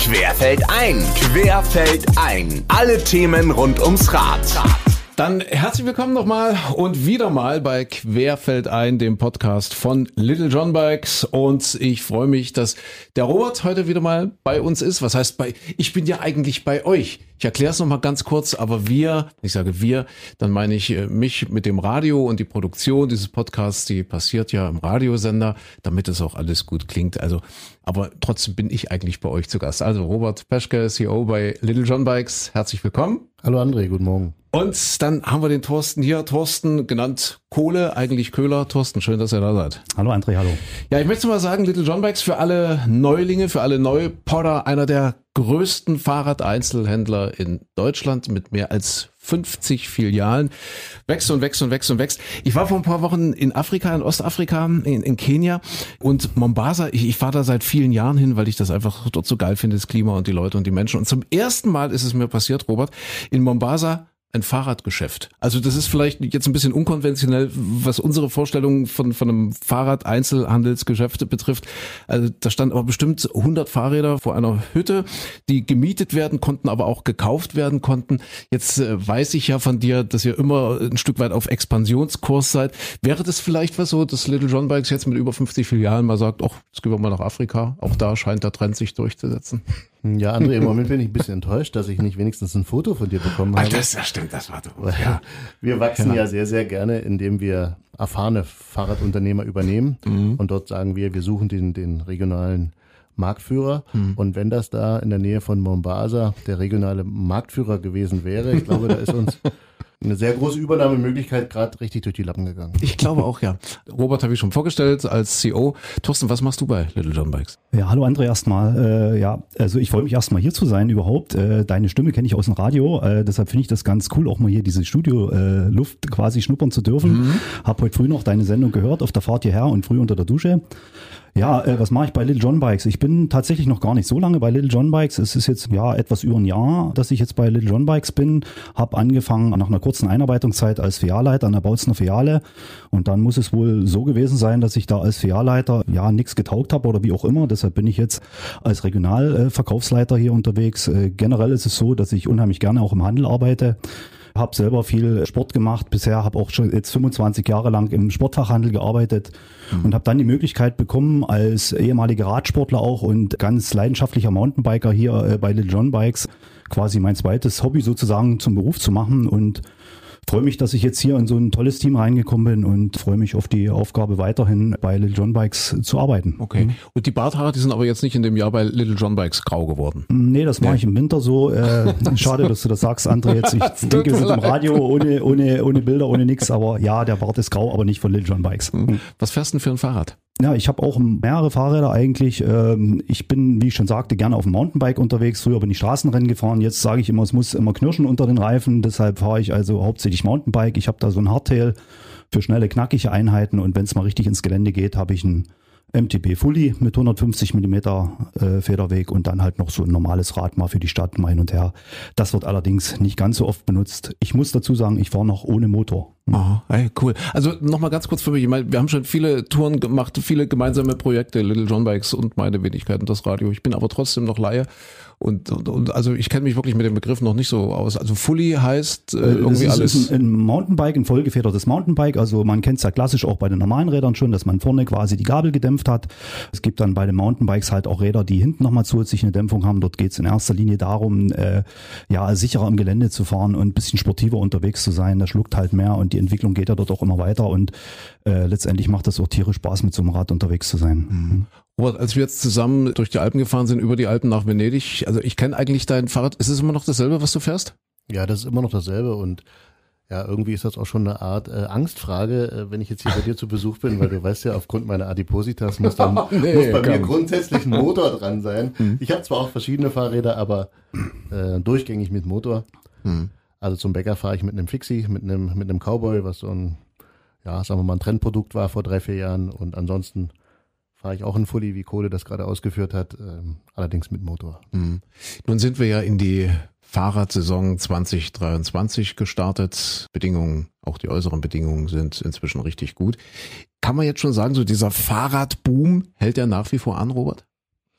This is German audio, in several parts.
Querfeld ein, Querfeld ein. Alle Themen rund ums Rad. Dann herzlich willkommen nochmal und wieder mal bei Querfeld ein, dem Podcast von Little John Bikes. Und ich freue mich, dass der Robert heute wieder mal bei uns ist. Was heißt bei, ich bin ja eigentlich bei euch. Ich erkläre es nochmal ganz kurz, aber wir, ich sage wir, dann meine ich äh, mich mit dem Radio und die Produktion dieses Podcasts, die passiert ja im Radiosender, damit es auch alles gut klingt. Also, aber trotzdem bin ich eigentlich bei euch zu Gast. Also Robert Peschke, CEO bei Little John Bikes, herzlich willkommen. Hallo André, guten Morgen. Und dann haben wir den Thorsten hier, Thorsten genannt Kohle, eigentlich Köhler. Thorsten, schön, dass ihr da seid. Hallo André, hallo. Ja, ich möchte mal sagen, Little John Bikes für alle Neulinge, für alle Neupodder, einer der größten Fahrradeinzelhändler in Deutschland mit mehr als 50 Filialen. Wächst und wächst und wächst und wächst. Ich war vor ein paar Wochen in Afrika, in Ostafrika, in, in Kenia und Mombasa. Ich, ich fahre da seit vielen Jahren hin, weil ich das einfach dort so geil finde, das Klima und die Leute und die Menschen. Und zum ersten Mal ist es mir passiert, Robert, in Mombasa ein Fahrradgeschäft. Also das ist vielleicht jetzt ein bisschen unkonventionell, was unsere Vorstellung von, von einem Fahrrad-Einzelhandelsgeschäft betrifft. Also da stand aber bestimmt 100 Fahrräder vor einer Hütte, die gemietet werden konnten, aber auch gekauft werden konnten. Jetzt äh, weiß ich ja von dir, dass ihr immer ein Stück weit auf Expansionskurs seid. Wäre das vielleicht was so, dass Little John Bikes jetzt mit über 50 Filialen mal sagt, ach, jetzt gehen wir mal nach Afrika. Auch da scheint der Trend sich durchzusetzen. Ja, André, im Moment bin ich ein bisschen enttäuscht, dass ich nicht wenigstens ein Foto von dir bekommen habe. das, das stimmt, das war doch. Ja. Wir wachsen ja. ja sehr, sehr gerne, indem wir erfahrene Fahrradunternehmer übernehmen. Mhm. Und dort sagen wir, wir suchen den, den regionalen Marktführer. Mhm. Und wenn das da in der Nähe von Mombasa der regionale Marktführer gewesen wäre, ich glaube, da ist uns eine sehr große Übernahmemöglichkeit gerade richtig durch die Lappen gegangen. Ich glaube auch, ja. Robert habe ich schon vorgestellt als CEO. Thorsten, was machst du bei Little John Bikes? Ja, hallo André erstmal. Äh, ja, also ich freue mich erstmal hier zu sein überhaupt. Äh, deine Stimme kenne ich aus dem Radio, äh, deshalb finde ich das ganz cool, auch mal hier diese Studio-Luft äh, quasi schnuppern zu dürfen. Mhm. Hab heute früh noch deine Sendung gehört auf der Fahrt hierher und früh unter der Dusche. Ja, äh, was mache ich bei Little John Bikes? Ich bin tatsächlich noch gar nicht so lange bei Little John Bikes. Es ist jetzt ja etwas über ein Jahr, dass ich jetzt bei Little John Bikes bin. Hab angefangen nach einer kurzen Einarbeitungszeit als Filialleiter an der Bautzner Filiale. Und dann muss es wohl so gewesen sein, dass ich da als Filialleiter ja nichts getaugt habe oder wie auch immer. Deshalb bin ich jetzt als Regionalverkaufsleiter hier unterwegs. Äh, generell ist es so, dass ich unheimlich gerne auch im Handel arbeite habe selber viel Sport gemacht bisher, habe auch schon jetzt 25 Jahre lang im Sportfachhandel gearbeitet mhm. und habe dann die Möglichkeit bekommen, als ehemaliger Radsportler auch und ganz leidenschaftlicher Mountainbiker hier äh, bei Little John Bikes quasi mein zweites Hobby sozusagen zum Beruf zu machen und freue mich, dass ich jetzt hier in so ein tolles Team reingekommen bin und freue mich auf die Aufgabe weiterhin bei Little John Bikes zu arbeiten. Okay. Mhm. Und die Barthaare, die sind aber jetzt nicht in dem Jahr bei Little John Bikes grau geworden. Nee, das mache nee. ich im Winter so. Äh, schade, dass du das sagst, André. Jetzt, ich denke, wir sind im Radio ohne, ohne, ohne Bilder, ohne nichts, aber ja, der Bart ist grau, aber nicht von Little John Bikes. Mhm. Was fährst du denn für ein Fahrrad? Ja, ich habe auch mehrere Fahrräder eigentlich. Ähm, ich bin, wie ich schon sagte, gerne auf dem Mountainbike unterwegs. Früher bin ich Straßenrennen gefahren. Jetzt sage ich immer, es muss immer knirschen unter den Reifen. Deshalb fahre ich also hauptsächlich Mountainbike. Ich habe da so ein Hardtail für schnelle, knackige Einheiten. Und wenn es mal richtig ins Gelände geht, habe ich ein MTB Fully mit 150 Millimeter äh, Federweg und dann halt noch so ein normales Rad mal für die Stadt mal hin und her. Das wird allerdings nicht ganz so oft benutzt. Ich muss dazu sagen, ich fahre noch ohne Motor. Oh, hey, cool. Also nochmal ganz kurz für mich. Ich meine, wir haben schon viele Touren gemacht, viele gemeinsame Projekte, Little John Bikes und meine Wenigkeit und das Radio. Ich bin aber trotzdem noch Laie. Und, und, und also ich kenne mich wirklich mit dem Begriff noch nicht so aus. Also Fully heißt äh, äh irgendwie das ist alles. Ein, ein Mountainbike, ein vollgefedertes Mountainbike. Also man kennt es ja klassisch auch bei den normalen Rädern schon, dass man vorne quasi die Gabel gedämpft hat. Es gibt dann bei den Mountainbikes halt auch Räder, die hinten nochmal zusätzlich eine Dämpfung haben. Dort geht es in erster Linie darum, äh, ja sicherer im Gelände zu fahren und ein bisschen sportiver unterwegs zu sein. Das schluckt halt mehr und die Entwicklung geht ja dort auch immer weiter und äh, letztendlich macht das auch tierisch Spaß, mit so einem Rad unterwegs zu sein. Mhm. Robert, als wir jetzt zusammen durch die Alpen gefahren sind, über die Alpen nach Venedig, also ich kenne eigentlich dein Fahrrad. Ist es immer noch dasselbe, was du fährst? Ja, das ist immer noch dasselbe und ja, irgendwie ist das auch schon eine Art äh, Angstfrage, äh, wenn ich jetzt hier bei dir zu Besuch bin, weil du weißt ja, aufgrund meiner Adipositas muss, dann, nee, muss bei komm. mir grundsätzlich ein Motor dran sein. Mhm. Ich habe zwar auch verschiedene Fahrräder, aber äh, durchgängig mit Motor. Mhm. Also zum Bäcker fahre ich mit einem Fixie, mit einem, mit einem Cowboy, was so ein, ja, sagen wir mal, ein Trendprodukt war vor drei, vier Jahren. Und ansonsten fahre ich auch einen Fully, wie Kohle das gerade ausgeführt hat, ähm, allerdings mit Motor. Mhm. Nun sind wir ja in die Fahrradsaison 2023 gestartet. Bedingungen, auch die äußeren Bedingungen sind inzwischen richtig gut. Kann man jetzt schon sagen, so dieser Fahrradboom hält ja nach wie vor an, Robert?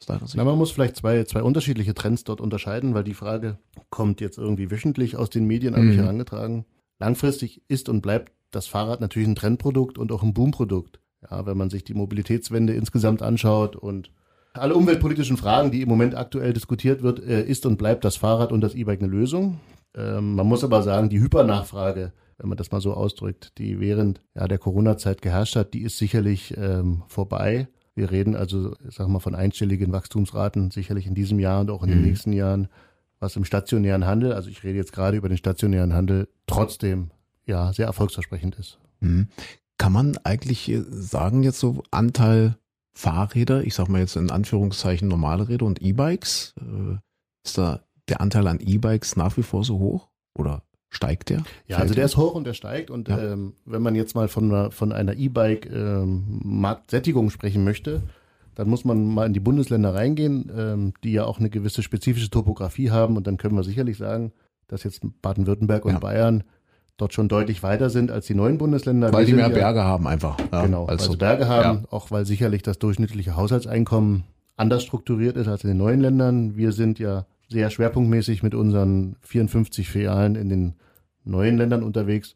Na, man muss vielleicht zwei, zwei unterschiedliche Trends dort unterscheiden, weil die Frage kommt jetzt irgendwie wöchentlich aus den Medien an mich mhm. herangetragen. Langfristig ist und bleibt das Fahrrad natürlich ein Trendprodukt und auch ein Boomprodukt. Ja, wenn man sich die Mobilitätswende insgesamt anschaut und alle umweltpolitischen Fragen, die im Moment aktuell diskutiert wird, äh, ist und bleibt das Fahrrad und das E-Bike eine Lösung. Ähm, man muss aber sagen, die Hypernachfrage, wenn man das mal so ausdrückt, die während ja, der Corona-Zeit geherrscht hat, die ist sicherlich ähm, vorbei. Wir reden also, sag mal, von einstelligen Wachstumsraten, sicherlich in diesem Jahr und auch in mhm. den nächsten Jahren, was im stationären Handel, also ich rede jetzt gerade über den stationären Handel, trotzdem ja sehr erfolgsversprechend ist. Mhm. Kann man eigentlich äh, sagen, jetzt so Anteil Fahrräder, ich sag mal jetzt in Anführungszeichen normale Räder und E-Bikes, äh, ist da der Anteil an E-Bikes nach wie vor so hoch oder steigt der? Ja, also der ist hoch und der steigt und ja. ähm, wenn man jetzt mal von einer, von einer E-Bike ähm, sprechen möchte, dann muss man mal in die Bundesländer reingehen, ähm, die ja auch eine gewisse spezifische Topografie haben und dann können wir sicherlich sagen, dass jetzt Baden-Württemberg und ja. Bayern dort schon deutlich weiter sind als die neuen Bundesländer. Weil die mehr ja, Berge haben einfach. Ja, genau, weil sie Berge haben, ja. auch weil sicherlich das durchschnittliche Haushaltseinkommen anders strukturiert ist als in den neuen Ländern. Wir sind ja sehr schwerpunktmäßig mit unseren 54 Filialen in den neuen Ländern unterwegs.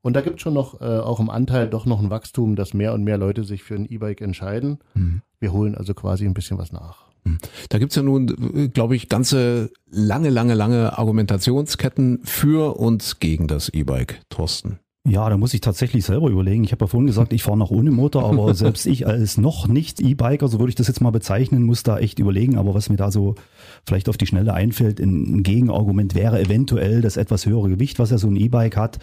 Und da gibt es schon noch, äh, auch im Anteil doch noch ein Wachstum, dass mehr und mehr Leute sich für ein E-Bike entscheiden. Mhm. Wir holen also quasi ein bisschen was nach. Da gibt's ja nun, äh, glaube ich, ganze lange, lange, lange Argumentationsketten für und gegen das E-Bike, Thorsten. Ja, da muss ich tatsächlich selber überlegen. Ich habe ja vorhin gesagt, ich fahre noch ohne Motor, aber selbst ich als noch nicht E-Biker, so würde ich das jetzt mal bezeichnen, muss da echt überlegen. Aber was mir da so vielleicht auf die Schnelle einfällt, ein Gegenargument wäre eventuell das etwas höhere Gewicht, was ja so ein E-Bike hat.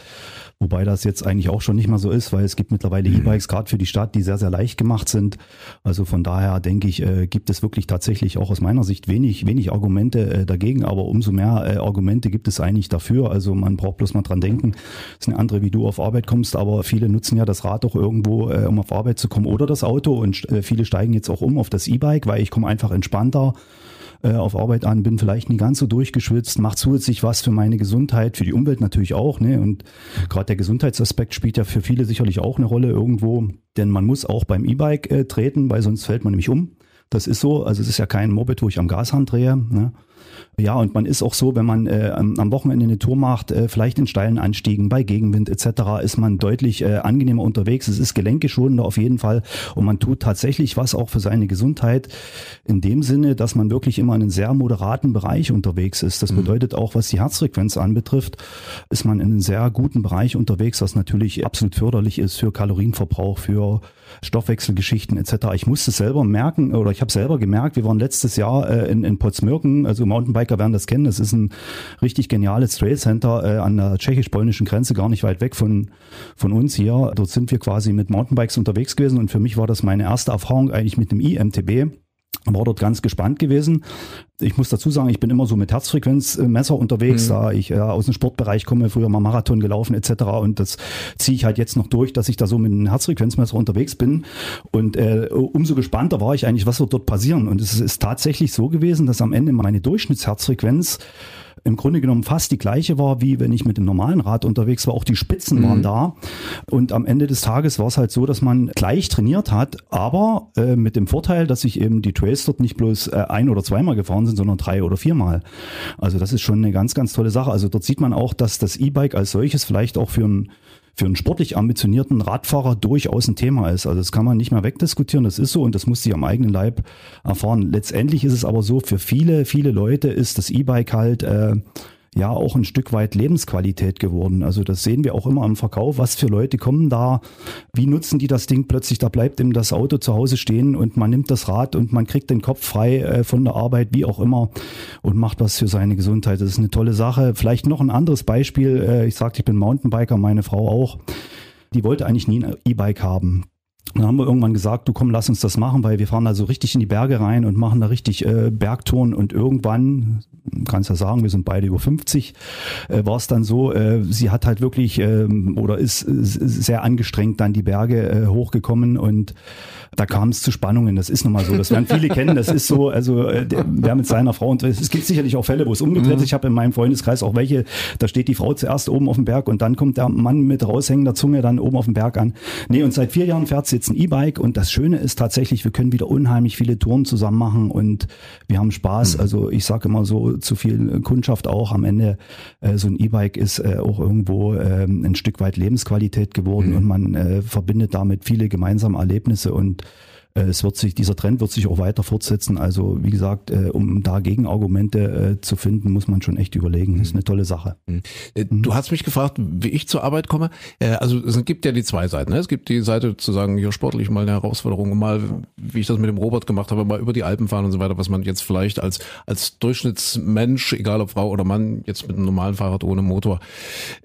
Wobei das jetzt eigentlich auch schon nicht mehr so ist, weil es gibt mittlerweile mhm. E-Bikes gerade für die Stadt, die sehr, sehr leicht gemacht sind. Also von daher denke ich, äh, gibt es wirklich tatsächlich auch aus meiner Sicht wenig, wenig Argumente äh, dagegen, aber umso mehr äh, Argumente gibt es eigentlich dafür. Also man braucht bloß mal dran denken. Das ist eine andere, wie du auf Arbeit kommst, aber viele nutzen ja das Rad auch irgendwo, äh, um auf Arbeit zu kommen oder das Auto und äh, viele steigen jetzt auch um auf das E-Bike, weil ich komme einfach entspannter äh, auf Arbeit an, bin vielleicht nie ganz so durchgeschwitzt, macht zusätzlich was für meine Gesundheit, für die Umwelt natürlich auch. Ne? Und gerade der Gesundheitsaspekt spielt ja für viele sicherlich auch eine Rolle irgendwo, denn man muss auch beim E-Bike äh, treten, weil sonst fällt man nämlich um. Das ist so, also es ist ja kein Moped, wo ich am Gashand drehe. Ne? Ja, und man ist auch so, wenn man äh, am Wochenende eine Tour macht, äh, vielleicht in steilen Anstiegen, bei Gegenwind etc., ist man deutlich äh, angenehmer unterwegs. Es ist gelenkeschonender auf jeden Fall und man tut tatsächlich was auch für seine Gesundheit in dem Sinne, dass man wirklich immer in einem sehr moderaten Bereich unterwegs ist. Das mhm. bedeutet auch, was die Herzfrequenz anbetrifft, ist man in einem sehr guten Bereich unterwegs, was natürlich absolut förderlich ist für Kalorienverbrauch, für Stoffwechselgeschichten etc. Ich musste selber merken oder ich habe selber gemerkt, wir waren letztes Jahr äh, in, in Potsmirken, also Mountainbiker werden das kennen, das ist ein richtig geniales Trail Center äh, an der tschechisch-polnischen Grenze, gar nicht weit weg von, von uns hier. Dort sind wir quasi mit Mountainbikes unterwegs gewesen und für mich war das meine erste Erfahrung eigentlich mit dem IMTB war dort ganz gespannt gewesen. Ich muss dazu sagen, ich bin immer so mit Herzfrequenzmesser unterwegs, mhm. da ich äh, aus dem Sportbereich komme, früher mal Marathon gelaufen etc. Und das ziehe ich halt jetzt noch durch, dass ich da so mit einem Herzfrequenzmesser unterwegs bin. Und äh, umso gespannter war ich eigentlich, was wird dort passieren. Und es ist tatsächlich so gewesen, dass am Ende meine Durchschnittsherzfrequenz im Grunde genommen fast die gleiche war, wie wenn ich mit dem normalen Rad unterwegs war. Auch die Spitzen mhm. waren da. Und am Ende des Tages war es halt so, dass man gleich trainiert hat, aber äh, mit dem Vorteil, dass sich eben die Trails dort nicht bloß äh, ein- oder zweimal gefahren sind, sondern drei oder viermal. Also das ist schon eine ganz, ganz tolle Sache. Also dort sieht man auch, dass das E-Bike als solches vielleicht auch für ein für einen sportlich ambitionierten Radfahrer durchaus ein Thema ist. Also das kann man nicht mehr wegdiskutieren, das ist so und das muss sie am eigenen Leib erfahren. Letztendlich ist es aber so, für viele, viele Leute ist das E-Bike halt äh, ja auch ein Stück weit Lebensqualität geworden. Also das sehen wir auch immer im Verkauf. Was für Leute kommen da? Wie nutzen die das Ding plötzlich? Da bleibt ihm das Auto zu Hause stehen und man nimmt das Rad und man kriegt den Kopf frei äh, von der Arbeit, wie auch immer, und macht was für seine Gesundheit. Das ist eine tolle Sache. Vielleicht noch ein anderes Beispiel. Äh, ich sagte, ich bin Mountainbiker, meine Frau auch. Die wollte eigentlich nie ein E-Bike haben. Dann haben wir irgendwann gesagt, du komm, lass uns das machen, weil wir fahren da so richtig in die Berge rein und machen da richtig äh, Bergtouren und irgendwann, kannst ja sagen, wir sind beide über 50, äh, war es dann so, äh, sie hat halt wirklich äh, oder ist äh, sehr angestrengt dann die Berge äh, hochgekommen und da kam es zu Spannungen. Das ist nun mal so. Das werden viele kennen. Das ist so, also äh, wer mit seiner Frau und es gibt sicherlich auch Fälle, wo es umgedreht ist. Mhm. Ich habe in meinem Freundeskreis auch welche, da steht die Frau zuerst oben auf dem Berg und dann kommt der Mann mit raushängender Zunge dann oben auf dem Berg an. Nee, und seit vier Jahren fährt sie jetzt ein E-Bike und das Schöne ist tatsächlich, wir können wieder unheimlich viele Touren zusammen machen und wir haben Spaß. Mhm. Also ich sage immer so zu viel Kundschaft auch am Ende, äh, so ein E-Bike ist äh, auch irgendwo äh, ein Stück weit Lebensqualität geworden mhm. und man äh, verbindet damit viele gemeinsame Erlebnisse und es wird sich, dieser Trend wird sich auch weiter fortsetzen. Also wie gesagt, äh, um da Gegenargumente äh, zu finden, muss man schon echt überlegen. Das ist eine tolle Sache. Mhm. Du hast mich gefragt, wie ich zur Arbeit komme. Also es gibt ja die zwei Seiten. Ne? Es gibt die Seite zu sagen, hier sportlich mal eine Herausforderung, mal, wie ich das mit dem Robot gemacht habe, mal über die Alpen fahren und so weiter, was man jetzt vielleicht als, als Durchschnittsmensch, egal ob Frau oder Mann, jetzt mit einem normalen Fahrrad ohne Motor,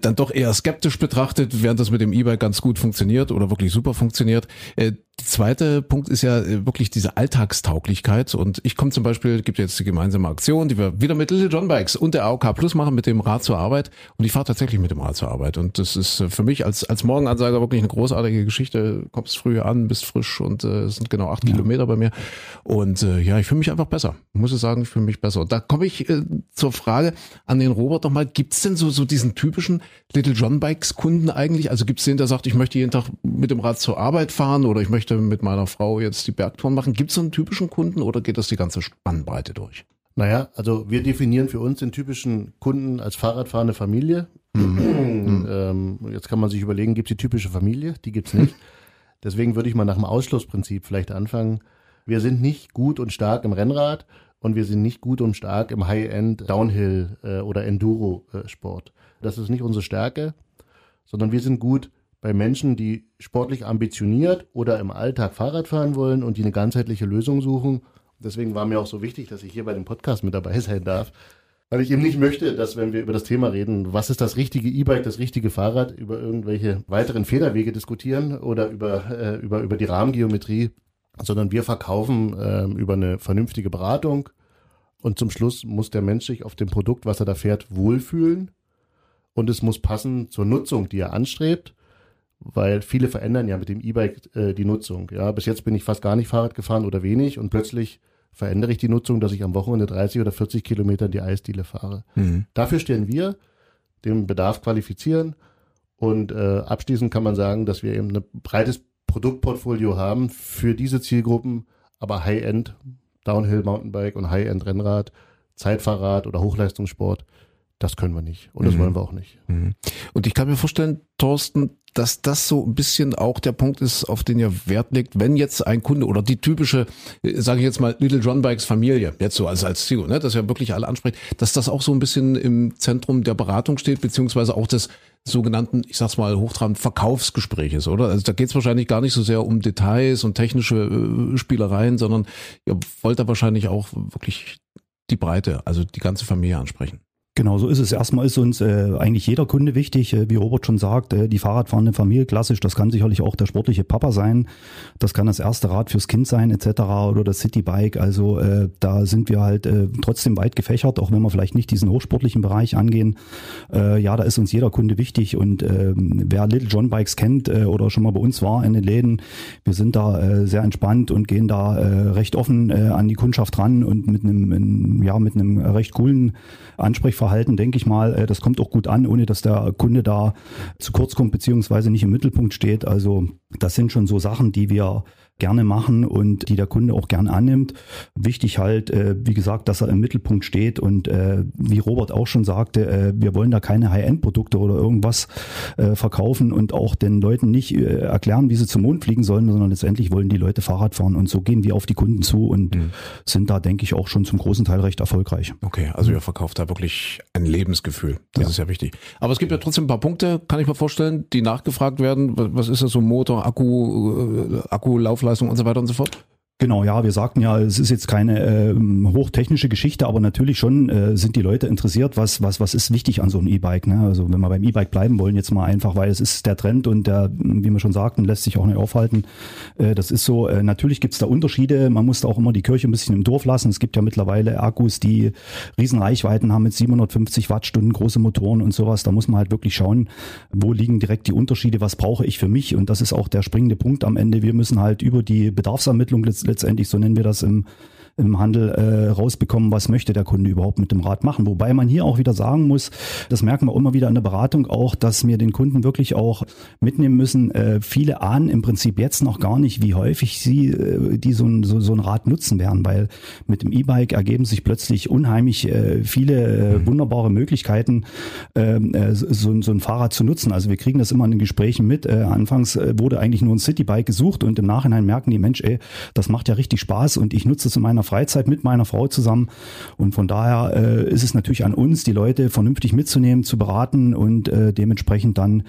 dann doch eher skeptisch betrachtet, während das mit dem E-Bike ganz gut funktioniert oder wirklich super funktioniert. Der zweite Punkt ist ja äh, wirklich diese Alltagstauglichkeit. Und ich komme zum Beispiel, gibt jetzt die gemeinsame Aktion, die wir wieder mit Little John Bikes und der AOK Plus machen mit dem Rad zur Arbeit. Und ich fahre tatsächlich mit dem Rad zur Arbeit. Und das ist äh, für mich als, als Morgenansager wirklich eine großartige Geschichte. Kommst früh an, bist frisch und äh, es sind genau acht ja. Kilometer bei mir. Und äh, ja, ich fühle mich einfach besser. Ich muss ich sagen, ich fühle mich besser. Und da komme ich äh, zur Frage an den Robert nochmal. Gibt es denn so, so diesen typischen Little John Bikes Kunden eigentlich? Also gibt es den, der sagt, ich möchte jeden Tag mit dem Rad zur Arbeit fahren oder ich möchte möchte mit meiner Frau jetzt die Bergtouren machen. Gibt es so einen typischen Kunden oder geht das die ganze Spannbreite durch? Naja, also wir definieren für uns den typischen Kunden als Fahrradfahrende Familie. Mhm. ähm, jetzt kann man sich überlegen, gibt es die typische Familie? Die gibt es nicht. Deswegen würde ich mal nach dem Ausschlussprinzip vielleicht anfangen. Wir sind nicht gut und stark im Rennrad und wir sind nicht gut und stark im High-End Downhill äh, oder Enduro-Sport. Das ist nicht unsere Stärke, sondern wir sind gut bei Menschen, die sportlich ambitioniert oder im Alltag Fahrrad fahren wollen und die eine ganzheitliche Lösung suchen. Deswegen war mir auch so wichtig, dass ich hier bei dem Podcast mit dabei sein darf, weil ich eben nicht möchte, dass wenn wir über das Thema reden, was ist das richtige E-Bike, das richtige Fahrrad, über irgendwelche weiteren Federwege diskutieren oder über, äh, über, über die Rahmengeometrie, sondern wir verkaufen äh, über eine vernünftige Beratung. Und zum Schluss muss der Mensch sich auf dem Produkt, was er da fährt, wohlfühlen. Und es muss passen zur Nutzung, die er anstrebt weil viele verändern ja mit dem E-Bike äh, die Nutzung. Ja, bis jetzt bin ich fast gar nicht Fahrrad gefahren oder wenig und plötzlich verändere ich die Nutzung, dass ich am Wochenende 30 oder 40 Kilometer in die Eisdiele fahre. Mhm. Dafür stellen wir den Bedarf qualifizieren und äh, abschließend kann man sagen, dass wir eben ein breites Produktportfolio haben für diese Zielgruppen, aber High-End Downhill Mountainbike und High-End Rennrad, Zeitfahrrad oder Hochleistungssport das können wir nicht und das mhm. wollen wir auch nicht. Mhm. Und ich kann mir vorstellen, Thorsten, dass das so ein bisschen auch der Punkt ist, auf den ihr Wert legt, wenn jetzt ein Kunde oder die typische, äh, sage ich jetzt mal, Little John Bikes Familie, jetzt so als, als Ziel, ne, das ja wirklich alle anspricht, dass das auch so ein bisschen im Zentrum der Beratung steht, beziehungsweise auch des sogenannten, ich sag's mal hochtrabend, Verkaufsgespräches, oder? Also da geht's wahrscheinlich gar nicht so sehr um Details und technische äh, Spielereien, sondern ihr wollt da wahrscheinlich auch wirklich die Breite, also die ganze Familie ansprechen. Genau, so ist es. Erstmal ist uns äh, eigentlich jeder Kunde wichtig, äh, wie Robert schon sagt, äh, die Fahrradfahrende Familie, klassisch, das kann sicherlich auch der sportliche Papa sein, das kann das erste Rad fürs Kind sein etc. oder das Citybike, also äh, da sind wir halt äh, trotzdem weit gefächert, auch wenn wir vielleicht nicht diesen hochsportlichen Bereich angehen. Äh, ja, da ist uns jeder Kunde wichtig und äh, wer Little John Bikes kennt äh, oder schon mal bei uns war in den Läden, wir sind da äh, sehr entspannt und gehen da äh, recht offen äh, an die Kundschaft ran und mit einem, in, ja, mit einem recht coolen Ansprechverhalten Verhalten, denke ich mal, äh, das kommt auch gut an, ohne dass der Kunde da zu kurz kommt, beziehungsweise nicht im Mittelpunkt steht. Also das sind schon so Sachen, die wir gerne machen und die der Kunde auch gern annimmt. Wichtig halt, äh, wie gesagt, dass er im Mittelpunkt steht und äh, wie Robert auch schon sagte, äh, wir wollen da keine High-End-Produkte oder irgendwas äh, verkaufen und auch den Leuten nicht äh, erklären, wie sie zum Mond fliegen sollen, sondern letztendlich wollen die Leute Fahrrad fahren und so gehen wir auf die Kunden zu und mhm. sind da, denke ich, auch schon zum großen Teil recht erfolgreich. Okay, also ihr verkauft da wirklich ein Lebensgefühl. Das ja. ist ja wichtig. Aber es gibt ja trotzdem ein paar Punkte, kann ich mir vorstellen, die nachgefragt werden. Was ist das so Motor, Akku, äh, Akku, Laufleistung? Dienstleistung und so weiter und so fort? Genau, ja, wir sagten ja, es ist jetzt keine äh, hochtechnische Geschichte, aber natürlich schon äh, sind die Leute interessiert, was was was ist wichtig an so einem E-Bike. Ne? Also wenn wir beim E-Bike bleiben wollen, jetzt mal einfach, weil es ist der Trend und der, wie wir schon sagten, lässt sich auch nicht aufhalten. Äh, das ist so. Äh, natürlich gibt's da Unterschiede. Man muss da auch immer die Kirche ein bisschen im Dorf lassen. Es gibt ja mittlerweile Akkus, die Riesenreichweiten haben mit 750 Wattstunden, große Motoren und sowas. Da muss man halt wirklich schauen, wo liegen direkt die Unterschiede, was brauche ich für mich und das ist auch der springende Punkt am Ende. Wir müssen halt über die Bedarfsermittlung letztendlich, so nennen wir das im im Handel äh, rausbekommen, was möchte der Kunde überhaupt mit dem Rad machen. Wobei man hier auch wieder sagen muss, das merken wir immer wieder in der Beratung auch, dass wir den Kunden wirklich auch mitnehmen müssen. Äh, viele ahnen im Prinzip jetzt noch gar nicht, wie häufig sie äh, die so ein, so, so ein Rad nutzen werden, weil mit dem E-Bike ergeben sich plötzlich unheimlich äh, viele äh, wunderbare Möglichkeiten, ähm, äh, so, so ein Fahrrad zu nutzen. Also wir kriegen das immer in den Gesprächen mit. Äh, anfangs äh, wurde eigentlich nur ein Citybike gesucht und im Nachhinein merken die Mensch, ey, das macht ja richtig Spaß und ich nutze es in meiner Freizeit mit meiner Frau zusammen. Und von daher äh, ist es natürlich an uns, die Leute vernünftig mitzunehmen, zu beraten und äh, dementsprechend dann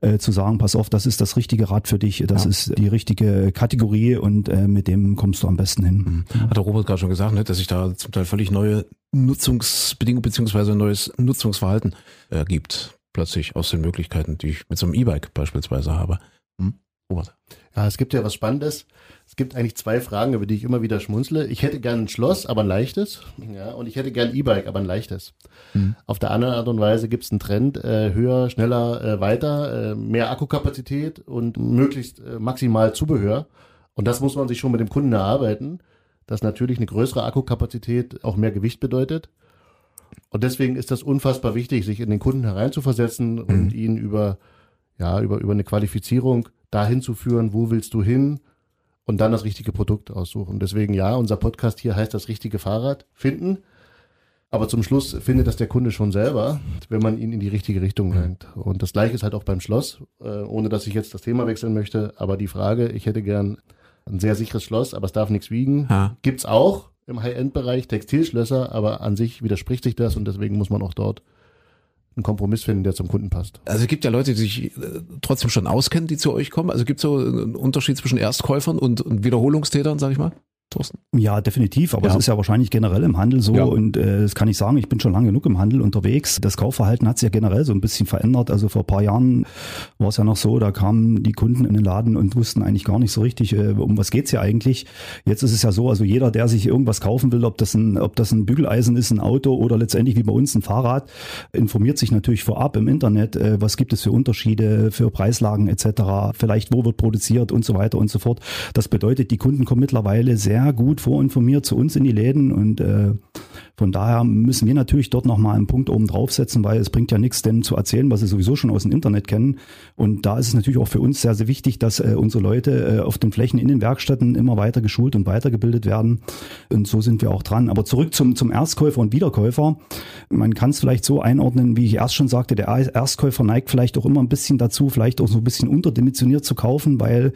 äh, zu sagen, pass auf, das ist das richtige Rad für dich, das ja. ist die richtige Kategorie und äh, mit dem kommst du am besten hin. Mhm. Hat der Robert gerade schon gesagt, ne, dass sich da zum Teil völlig neue Nutzungsbedingungen beziehungsweise neues Nutzungsverhalten ergibt, äh, plötzlich aus den Möglichkeiten, die ich mit so einem E-Bike beispielsweise habe. Hm? Robert. Ja, es gibt ja was Spannendes. Es gibt eigentlich zwei Fragen, über die ich immer wieder schmunzle. Ich hätte gern ein Schloss, aber ein leichtes. Ja, und ich hätte gern ein E-Bike, aber ein leichtes. Mhm. Auf der anderen Art und Weise gibt es einen Trend, äh, höher, schneller, äh, weiter, äh, mehr Akkukapazität und möglichst äh, maximal Zubehör. Und das muss man sich schon mit dem Kunden erarbeiten, dass natürlich eine größere Akkukapazität auch mehr Gewicht bedeutet. Und deswegen ist das unfassbar wichtig, sich in den Kunden hereinzuversetzen mhm. und ihn über, ja, über, über eine Qualifizierung dahin zu führen, wo willst du hin, und dann das richtige Produkt aussuchen. Deswegen ja, unser Podcast hier heißt das richtige Fahrrad finden. Aber zum Schluss findet das der Kunde schon selber, wenn man ihn in die richtige Richtung lenkt. Und das gleiche ist halt auch beim Schloss, äh, ohne dass ich jetzt das Thema wechseln möchte. Aber die Frage, ich hätte gern ein sehr sicheres Schloss, aber es darf nichts wiegen, ha. gibt's auch im High-End-Bereich Textilschlösser, aber an sich widerspricht sich das und deswegen muss man auch dort einen Kompromiss finden, der zum Kunden passt. Also es gibt ja Leute, die sich äh, trotzdem schon auskennen, die zu euch kommen. Also gibt es so einen Unterschied zwischen Erstkäufern und, und Wiederholungstätern, sag ich mal? Thorsten? Ja, definitiv. Aber es ist ja wahrscheinlich generell im Handel so. Ja. Und äh, das kann ich sagen, ich bin schon lange genug im Handel unterwegs. Das Kaufverhalten hat sich ja generell so ein bisschen verändert. Also vor ein paar Jahren war es ja noch so, da kamen die Kunden in den Laden und wussten eigentlich gar nicht so richtig, äh, um was geht's hier eigentlich. Jetzt ist es ja so, also jeder, der sich irgendwas kaufen will, ob das ein, ob das ein Bügeleisen ist, ein Auto oder letztendlich wie bei uns ein Fahrrad, informiert sich natürlich vorab im Internet, äh, was gibt es für Unterschiede, für Preislagen etc., vielleicht wo wird produziert und so weiter und so fort. Das bedeutet, die Kunden kommen mittlerweile sehr gut vorinformiert zu uns in die Läden und äh, von daher müssen wir natürlich dort nochmal einen Punkt oben draufsetzen, weil es bringt ja nichts, denn zu erzählen, was sie sowieso schon aus dem Internet kennen. Und da ist es natürlich auch für uns sehr, sehr wichtig, dass äh, unsere Leute äh, auf den Flächen in den Werkstätten immer weiter geschult und weitergebildet werden. Und so sind wir auch dran. Aber zurück zum, zum Erstkäufer und Wiederkäufer. Man kann es vielleicht so einordnen, wie ich erst schon sagte, der Erstkäufer neigt vielleicht auch immer ein bisschen dazu, vielleicht auch so ein bisschen unterdimensioniert zu kaufen, weil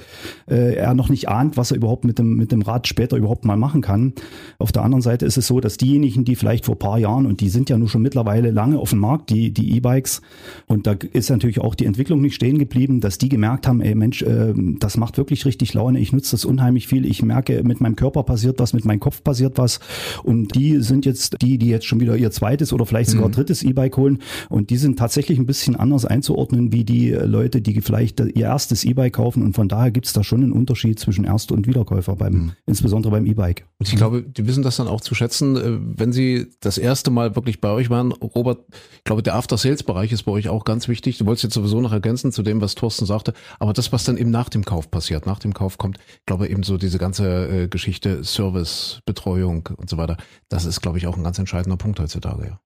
äh, er noch nicht ahnt, was er überhaupt mit dem, mit dem Rad später überhaupt mal machen kann. Auf der anderen Seite ist es so, dass diejenigen, die vielleicht vor paar Jahren, und die sind ja nun schon mittlerweile lange auf dem Markt, die die E-Bikes, und da ist natürlich auch die Entwicklung nicht stehen geblieben, dass die gemerkt haben, ey Mensch, äh, das macht wirklich richtig Laune, ich nutze das unheimlich viel, ich merke, mit meinem Körper passiert was, mit meinem Kopf passiert was, und die sind jetzt die, die jetzt schon wieder ihr zweites oder vielleicht sogar mhm. drittes E-Bike holen, und die sind tatsächlich ein bisschen anders einzuordnen, wie die Leute, die vielleicht ihr erstes E-Bike kaufen, und von daher gibt es da schon einen Unterschied zwischen Erst- und Wiederkäufer beim, mhm. insbesondere beim E-Bike. Und ich glaube, die wissen das dann auch zu schätzen, äh, wenn sie das erste Mal wirklich bei euch waren. Robert, ich glaube, der After-Sales-Bereich ist bei euch auch ganz wichtig. Du wolltest jetzt sowieso noch ergänzen zu dem, was Thorsten sagte. Aber das, was dann eben nach dem Kauf passiert, nach dem Kauf kommt, ich glaube eben so diese ganze äh, Geschichte Service, Betreuung und so weiter. Das ist, glaube ich, auch ein ganz entscheidender Punkt heutzutage, ja.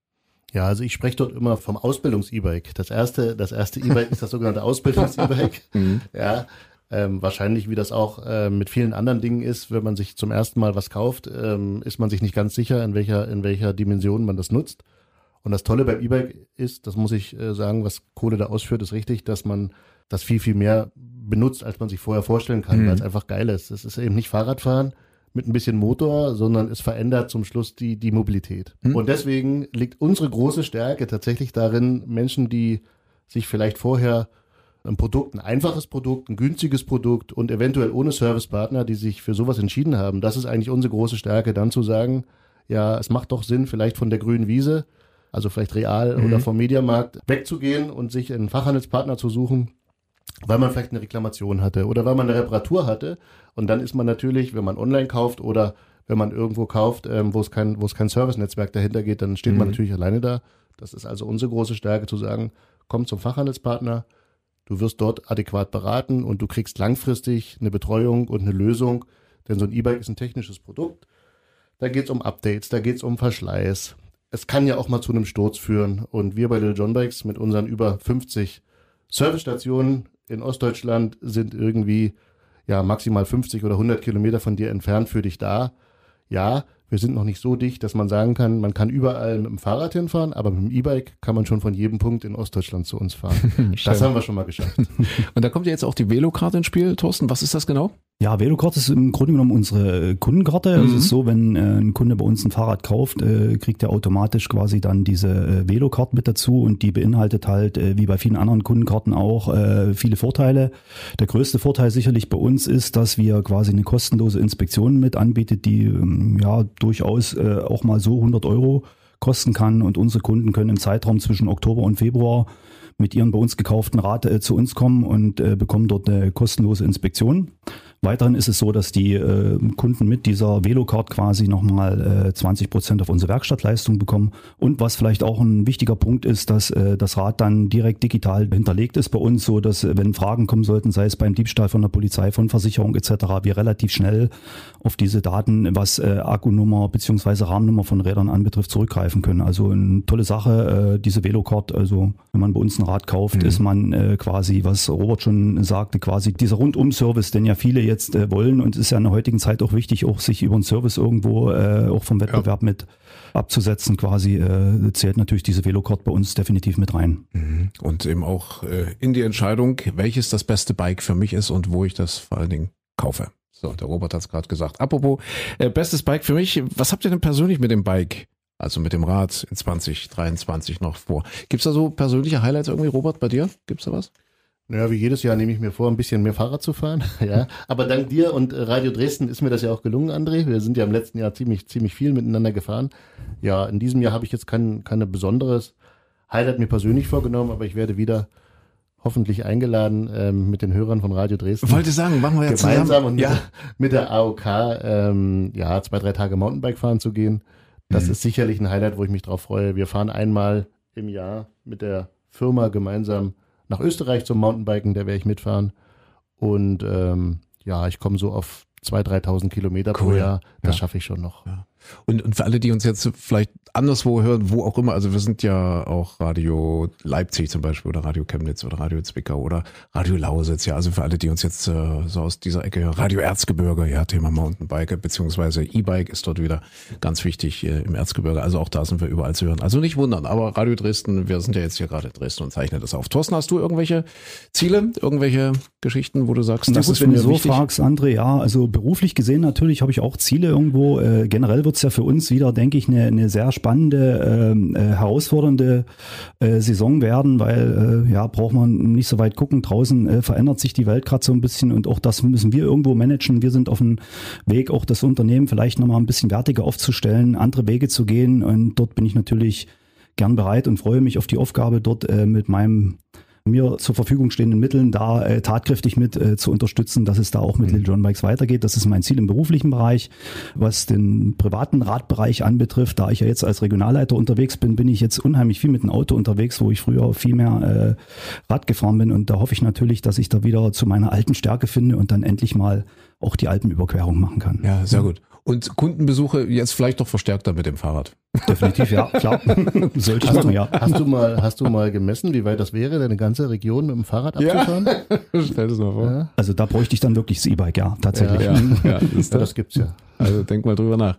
Ja, also ich spreche dort immer vom Ausbildungs-E-Bike. Das erste, das erste E-Bike ist das sogenannte Ausbildungs-E-Bike. Mhm. Ja, ähm, wahrscheinlich, wie das auch äh, mit vielen anderen Dingen ist, wenn man sich zum ersten Mal was kauft, ähm, ist man sich nicht ganz sicher, in welcher, in welcher Dimension man das nutzt. Und das Tolle beim E-Bike ist, das muss ich äh, sagen, was Kohle da ausführt, ist richtig, dass man das viel, viel mehr benutzt, als man sich vorher vorstellen kann, mhm. weil es einfach geil ist. Es ist eben nicht Fahrradfahren mit ein bisschen Motor, sondern es verändert zum Schluss die, die Mobilität. Mhm. Und deswegen liegt unsere große Stärke tatsächlich darin, Menschen, die sich vielleicht vorher ein Produkt, ein einfaches Produkt, ein günstiges Produkt und eventuell ohne Servicepartner, die sich für sowas entschieden haben. Das ist eigentlich unsere große Stärke, dann zu sagen, ja, es macht doch Sinn, vielleicht von der grünen Wiese, also vielleicht real mhm. oder vom Mediamarkt wegzugehen und sich einen Fachhandelspartner zu suchen, weil man vielleicht eine Reklamation hatte oder weil man eine Reparatur hatte. Und dann ist man natürlich, wenn man online kauft oder wenn man irgendwo kauft, ähm, wo es kein, wo es kein Service-Netzwerk dahinter geht, dann steht mhm. man natürlich alleine da. Das ist also unsere große Stärke zu sagen, komm zum Fachhandelspartner, Du wirst dort adäquat beraten und du kriegst langfristig eine Betreuung und eine Lösung, denn so ein E-Bike ist ein technisches Produkt. Da geht's um Updates, da geht's um Verschleiß. Es kann ja auch mal zu einem Sturz führen. Und wir bei Little John Bikes mit unseren über 50 Servicestationen in Ostdeutschland sind irgendwie ja maximal 50 oder 100 Kilometer von dir entfernt für dich da. Ja, wir sind noch nicht so dicht, dass man sagen kann, man kann überall mit dem Fahrrad hinfahren, aber mit dem E-Bike kann man schon von jedem Punkt in Ostdeutschland zu uns fahren. das haben wir schon mal geschafft. Und da kommt ja jetzt auch die Velokarte ins Spiel, Thorsten. Was ist das genau? Ja, Velocard ist im Grunde genommen unsere Kundenkarte. Mhm. Es ist so, wenn äh, ein Kunde bei uns ein Fahrrad kauft, äh, kriegt er automatisch quasi dann diese äh, Velocard mit dazu und die beinhaltet halt, äh, wie bei vielen anderen Kundenkarten auch, äh, viele Vorteile. Der größte Vorteil sicherlich bei uns ist, dass wir quasi eine kostenlose Inspektion mit anbietet, die ähm, ja durchaus äh, auch mal so 100 Euro kosten kann und unsere Kunden können im Zeitraum zwischen Oktober und Februar mit ihren bei uns gekauften Rad äh, zu uns kommen und äh, bekommen dort eine kostenlose Inspektion. Weiterhin ist es so, dass die äh, Kunden mit dieser Velocard quasi nochmal äh, 20 Prozent auf unsere Werkstattleistung bekommen. Und was vielleicht auch ein wichtiger Punkt ist, dass äh, das Rad dann direkt digital hinterlegt ist bei uns, so dass äh, wenn Fragen kommen sollten, sei es beim Diebstahl von der Polizei, von Versicherung etc., wir relativ schnell auf diese Daten, was äh, Akkunummer beziehungsweise Rahmennummer von Rädern anbetrifft, zurückgreifen können. Also eine tolle Sache, äh, diese Velocard. Also wenn man bei uns ein Rad kauft, mhm. ist man äh, quasi, was Robert schon sagte, quasi dieser Rundum-Service, den ja viele jetzt äh, wollen und es ist ja in der heutigen Zeit auch wichtig, auch sich über einen Service irgendwo äh, auch vom Wettbewerb ja. mit abzusetzen quasi, äh, zählt natürlich diese Velocard bei uns definitiv mit rein. Mhm. Und eben auch äh, in die Entscheidung, welches das beste Bike für mich ist und wo ich das vor allen Dingen kaufe. So, der Robert hat es gerade gesagt. Apropos, äh, bestes Bike für mich, was habt ihr denn persönlich mit dem Bike? Also mit dem Rad in 2023 noch vor. Gibt's da so persönliche Highlights irgendwie, Robert, bei dir? Gibt's da was? Naja, wie jedes Jahr nehme ich mir vor, ein bisschen mehr Fahrrad zu fahren. ja, aber dank dir und äh, Radio Dresden ist mir das ja auch gelungen, André. Wir sind ja im letzten Jahr ziemlich, ziemlich viel miteinander gefahren. Ja, in diesem Jahr habe ich jetzt kein, keine besonderes Highlight mir persönlich vorgenommen, aber ich werde wieder hoffentlich eingeladen ähm, mit den Hörern von Radio Dresden. Wollte sagen, machen wir jetzt gemeinsam zusammen. und ja. mit, der AOK ähm, ja zwei drei Tage Mountainbike fahren zu gehen. Das mhm. ist sicherlich ein Highlight, wo ich mich drauf freue. Wir fahren einmal im Jahr mit der Firma gemeinsam nach Österreich zum Mountainbiken, da werde ich mitfahren. Und ähm, ja, ich komme so auf 2.000, 3.000 Kilometer cool. pro Jahr. Das ja. schaffe ich schon noch. Ja. Und, und für alle, die uns jetzt vielleicht anderswo hören, wo auch immer, also wir sind ja auch Radio Leipzig zum Beispiel oder Radio Chemnitz oder Radio Zwickau oder Radio Lausitz, ja, also für alle, die uns jetzt äh, so aus dieser Ecke hören, Radio Erzgebirge, ja, Thema Mountainbike beziehungsweise E-Bike ist dort wieder ganz wichtig äh, im Erzgebirge, also auch da sind wir überall zu hören. Also nicht wundern, aber Radio Dresden, wir sind ja jetzt hier gerade in Dresden und zeichnen das auf. Thorsten, hast du irgendwelche Ziele, irgendwelche Geschichten, wo du sagst, Na das gut, ist wenn du so wichtig? fragst, André, ja, also beruflich gesehen natürlich habe ich auch Ziele irgendwo, äh, generell wird es ja für uns wieder, denke ich, eine, eine sehr spannende, ähm, äh, herausfordernde äh, Saison werden, weil äh, ja, braucht man nicht so weit gucken. Draußen äh, verändert sich die Welt gerade so ein bisschen und auch das müssen wir irgendwo managen. Wir sind auf dem Weg, auch das Unternehmen vielleicht nochmal ein bisschen wertiger aufzustellen, andere Wege zu gehen. Und dort bin ich natürlich gern bereit und freue mich auf die Aufgabe, dort äh, mit meinem mir zur Verfügung stehenden Mitteln da äh, tatkräftig mit äh, zu unterstützen, dass es da auch mit mhm. Little John Bikes weitergeht. Das ist mein Ziel im beruflichen Bereich. Was den privaten Radbereich anbetrifft, da ich ja jetzt als Regionalleiter unterwegs bin, bin ich jetzt unheimlich viel mit dem Auto unterwegs, wo ich früher viel mehr äh, Rad gefahren bin. Und da hoffe ich natürlich, dass ich da wieder zu meiner alten Stärke finde und dann endlich mal auch die Alpenüberquerung machen kann. Ja, sehr gut. Und Kundenbesuche jetzt vielleicht doch verstärkter mit dem Fahrrad. Definitiv, ja, klar. Sollte ich machen, ja. Hast du mal, hast du mal gemessen, wie weit das wäre, deine ganze Region mit dem Fahrrad abzufahren? Ja. Stell das mal vor. Ja. Also da bräuchte ich dann wirklich das E-Bike, ja, tatsächlich. Ja, ja, das, das gibt's ja. Also denk mal drüber nach.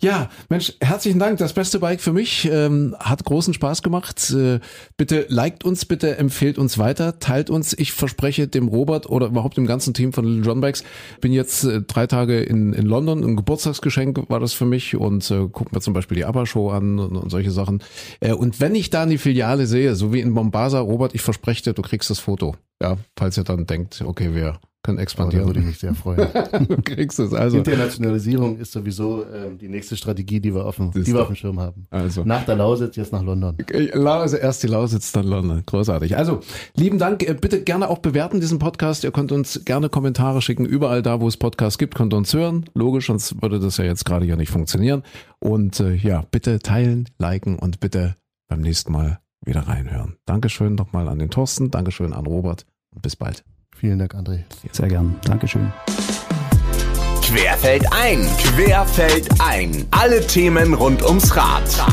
Ja, Mensch, herzlichen Dank. Das beste Bike für mich. Ähm, hat großen Spaß gemacht. Äh, bitte liked uns, bitte empfehlt uns weiter, teilt uns. Ich verspreche dem Robert oder überhaupt dem ganzen Team von Little John Bikes. Bin jetzt äh, drei Tage in, in London. Ein Geburtstagsgeschenk war das für mich und äh, gucken wir zum Beispiel die ABBA-Show an und, und, solche Sachen. Äh, und wenn ich da die Filiale sehe, so wie in Mombasa, Robert, ich verspreche dir, du kriegst das Foto. Ja, falls ihr dann denkt, okay, wir können expandieren. Oh, da würde ich mich sehr freuen. du kriegst es also. Internationalisierung ist sowieso ähm, die nächste Strategie, die wir auf dem, die wir auf dem Schirm haben. Also. Nach der Lausitz jetzt nach London. Also erst die Lausitz, dann London. Großartig. Also, lieben Dank. Äh, bitte gerne auch bewerten diesen Podcast. Ihr könnt uns gerne Kommentare schicken. Überall da, wo es Podcasts gibt, könnt ihr uns hören. Logisch, sonst würde das ja jetzt gerade hier nicht funktionieren. Und äh, ja, bitte teilen, liken und bitte beim nächsten Mal wieder reinhören. Dankeschön nochmal an den Thorsten. Dankeschön an Robert und bis bald. Vielen Dank, André. Sehr gern. Dankeschön. Querfeld ein, Querfeld ein. Alle Themen rund ums Rad. Rad.